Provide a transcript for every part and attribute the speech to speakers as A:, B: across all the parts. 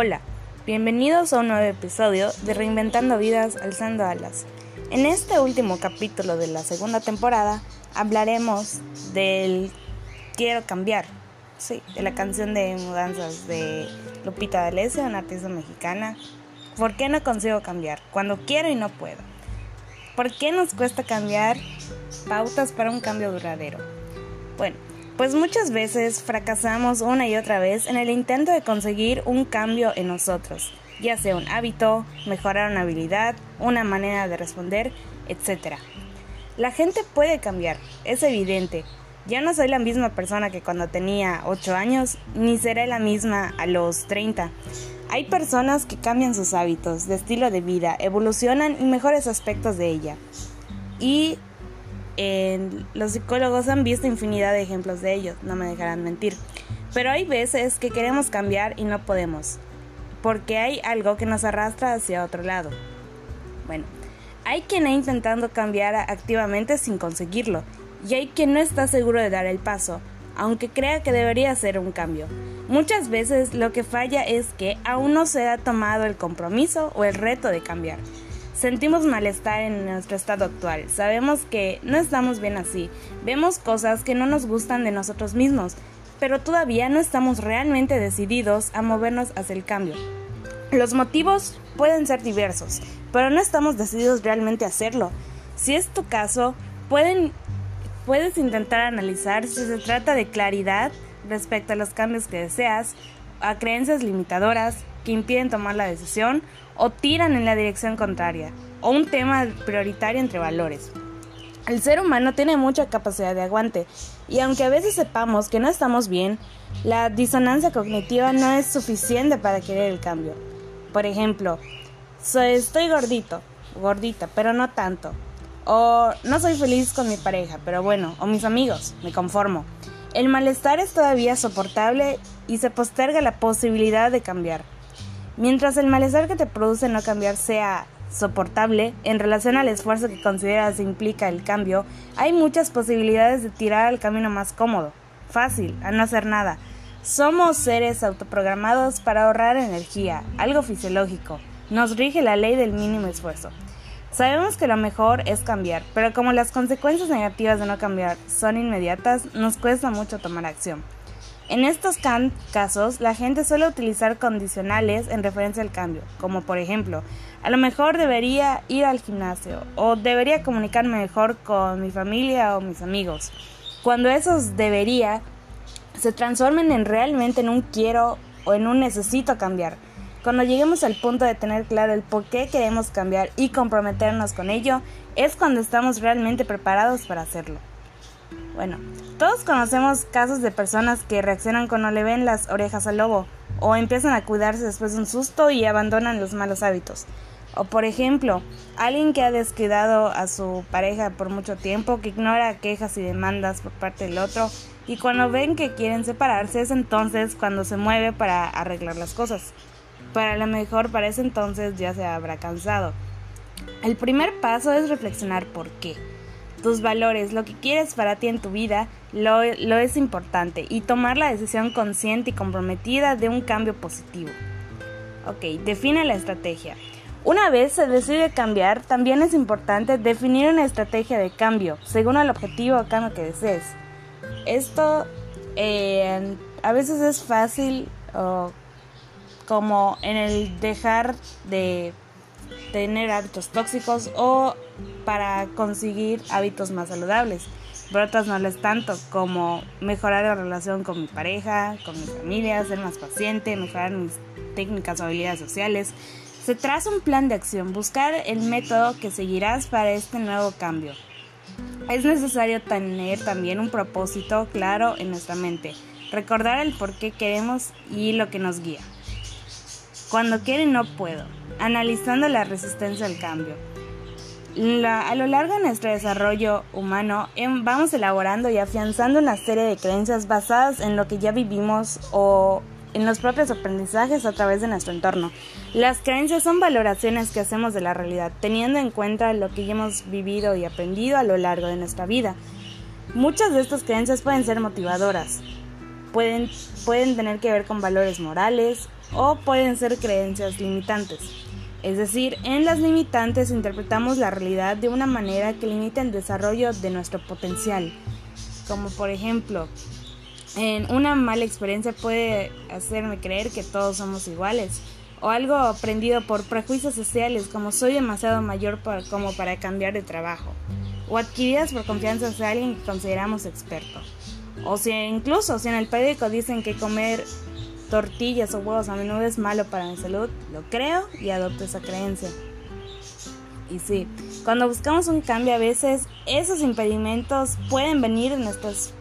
A: Hola, bienvenidos a un nuevo episodio de Reinventando Vidas Alzando Alas. En este último capítulo de la segunda temporada hablaremos del Quiero cambiar, sí, de la canción de mudanzas de Lupita D'Alessio, una artista mexicana. ¿Por qué no consigo cambiar? Cuando quiero y no puedo. ¿Por qué nos cuesta cambiar pautas para un cambio duradero? Bueno, pues muchas veces fracasamos una y otra vez en el intento de conseguir un cambio en nosotros, ya sea un hábito, mejorar una habilidad, una manera de responder, etc. La gente puede cambiar, es evidente. Ya no soy la misma persona que cuando tenía 8 años, ni seré la misma a los 30. Hay personas que cambian sus hábitos de estilo de vida, evolucionan y mejores aspectos de ella. Y los psicólogos han visto infinidad de ejemplos de ellos, no me dejarán mentir. Pero hay veces que queremos cambiar y no podemos, porque hay algo que nos arrastra hacia otro lado. Bueno, hay quien ha intentado cambiar activamente sin conseguirlo, y hay quien no está seguro de dar el paso, aunque crea que debería ser un cambio. Muchas veces lo que falla es que aún no se ha tomado el compromiso o el reto de cambiar. Sentimos malestar en nuestro estado actual, sabemos que no estamos bien así, vemos cosas que no nos gustan de nosotros mismos, pero todavía no estamos realmente decididos a movernos hacia el cambio. Los motivos pueden ser diversos, pero no estamos decididos realmente a hacerlo. Si es tu caso, puedes intentar analizar si se trata de claridad respecto a los cambios que deseas, a creencias limitadoras que impiden tomar la decisión o tiran en la dirección contraria, o un tema prioritario entre valores. El ser humano tiene mucha capacidad de aguante, y aunque a veces sepamos que no estamos bien, la disonancia cognitiva no es suficiente para querer el cambio. Por ejemplo, soy, estoy gordito, gordita, pero no tanto. O no soy feliz con mi pareja, pero bueno, o mis amigos, me conformo. El malestar es todavía soportable y se posterga la posibilidad de cambiar. Mientras el malestar que te produce no cambiar sea soportable en relación al esfuerzo que consideras implica el cambio, hay muchas posibilidades de tirar al camino más cómodo, fácil, a no hacer nada. Somos seres autoprogramados para ahorrar energía, algo fisiológico. Nos rige la ley del mínimo esfuerzo. Sabemos que lo mejor es cambiar, pero como las consecuencias negativas de no cambiar son inmediatas, nos cuesta mucho tomar acción. En estos casos, la gente suele utilizar condicionales en referencia al cambio, como por ejemplo, a lo mejor debería ir al gimnasio o debería comunicarme mejor con mi familia o mis amigos. Cuando esos debería se transformen en realmente en un quiero o en un necesito cambiar. Cuando lleguemos al punto de tener claro el por qué queremos cambiar y comprometernos con ello, es cuando estamos realmente preparados para hacerlo. Bueno, todos conocemos casos de personas que reaccionan cuando le ven las orejas al lobo, o empiezan a cuidarse después de un susto y abandonan los malos hábitos. O por ejemplo, alguien que ha descuidado a su pareja por mucho tiempo, que ignora quejas y demandas por parte del otro, y cuando ven que quieren separarse es entonces cuando se mueve para arreglar las cosas. Para lo mejor para ese entonces ya se habrá cansado. El primer paso es reflexionar por qué tus valores, lo que quieres para ti en tu vida, lo, es importante y tomar la decisión consciente y comprometida de un cambio positivo. Ok, define la estrategia. Una vez se decide cambiar, también es importante definir una estrategia de cambio según el objetivo o cambio que desees. Esto eh, a veces es fácil como en el dejar de tener hábitos tóxicos o para conseguir hábitos más saludables. Pero otras no les tanto, como mejorar la relación con mi pareja, con mi familia, ser más paciente, mejorar mis técnicas o habilidades sociales. Se traza un plan de acción, buscar el método que seguirás para este nuevo cambio. Es necesario tener también un propósito claro en nuestra mente, recordar el por qué queremos y lo que nos guía. Cuando quiero no puedo, analizando la resistencia al cambio. A lo largo de nuestro desarrollo humano em, vamos elaborando y afianzando una serie de creencias basadas en lo que ya vivimos o en los propios aprendizajes a través de nuestro entorno. Las creencias son valoraciones que hacemos de la realidad, teniendo en cuenta lo que ya hemos vivido y aprendido a lo largo de nuestra vida. Muchas de estas creencias pueden ser motivadoras, pueden, pueden tener que ver con valores morales o pueden ser creencias limitantes. Es decir, en las limitantes interpretamos la realidad de una manera que limita el desarrollo de nuestro potencial. Como por ejemplo, en una mala experiencia puede hacerme creer que todos somos iguales. O algo aprendido por prejuicios sociales como soy demasiado mayor como para cambiar de trabajo. O adquiridas por confianza de alguien que consideramos experto. O si incluso si en el periódico dicen que comer tortillas o huevos a menudo es malo para mi salud, lo creo y adopto esa creencia. Y sí, cuando buscamos un cambio a veces esos impedimentos pueden venir de nuestras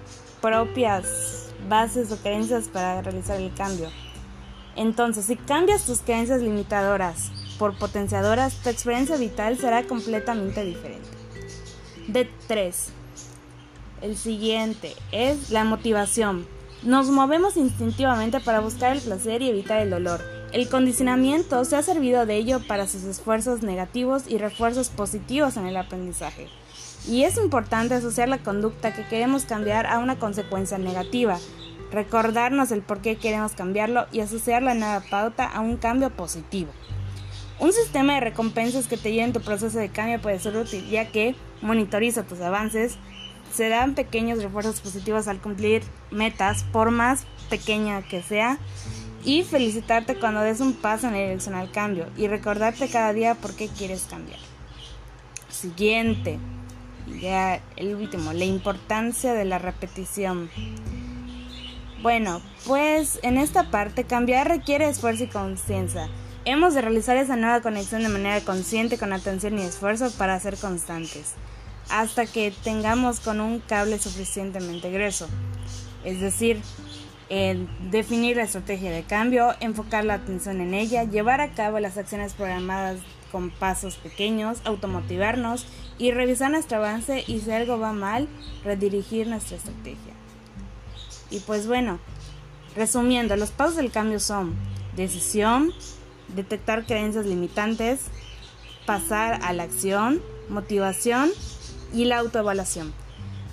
A: propias bases o creencias para realizar el cambio. Entonces, si cambias tus creencias limitadoras por potenciadoras, tu experiencia vital será completamente diferente. De 3. El siguiente es la motivación. Nos movemos instintivamente para buscar el placer y evitar el dolor. El condicionamiento se ha servido de ello para sus esfuerzos negativos y refuerzos positivos en el aprendizaje. Y es importante asociar la conducta que queremos cambiar a una consecuencia negativa, recordarnos el por qué queremos cambiarlo y asociar la nueva pauta a un cambio positivo. Un sistema de recompensas que te lleve en tu proceso de cambio puede ser útil, ya que monitoriza tus avances, se dan pequeños refuerzos positivos al cumplir metas, por más pequeña que sea, y felicitarte cuando des un paso en la dirección al cambio y recordarte cada día por qué quieres cambiar. Siguiente, ya el último, la importancia de la repetición. Bueno, pues en esta parte cambiar requiere esfuerzo y conciencia. Hemos de realizar esa nueva conexión de manera consciente, con atención y esfuerzo para ser constantes hasta que tengamos con un cable suficientemente grueso. Es decir, definir la estrategia de cambio, enfocar la atención en ella, llevar a cabo las acciones programadas con pasos pequeños, automotivarnos y revisar nuestro avance y si algo va mal, redirigir nuestra estrategia. Y pues bueno, resumiendo, los pasos del cambio son decisión, detectar creencias limitantes, pasar a la acción, motivación y la autoevaluación.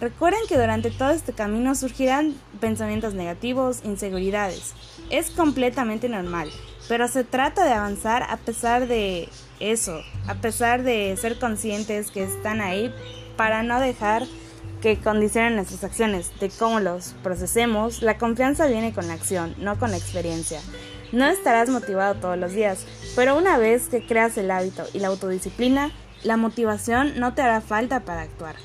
A: Recuerden que durante todo este camino surgirán pensamientos negativos, inseguridades. Es completamente normal, pero se trata de avanzar a pesar de eso, a pesar de ser conscientes que están ahí para no dejar que condicionen nuestras acciones, de cómo los procesemos. La confianza viene con la acción, no con la experiencia. No estarás motivado todos los días, pero una vez que creas el hábito y la autodisciplina, la motivación no te hará falta para actuar.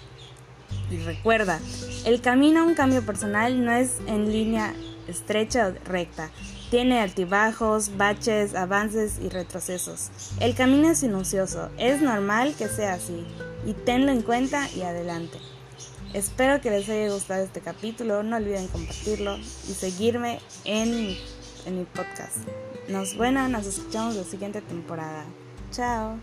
A: Y recuerda, el camino a un cambio personal no es en línea estrecha o recta. Tiene altibajos, baches, avances y retrocesos. El camino es sinuoso, es normal que sea así, y tenlo en cuenta y adelante. Espero que les haya gustado este capítulo, no olviden compartirlo y seguirme en, en mi podcast. Nos bueno, nos escuchamos la siguiente temporada. Chao.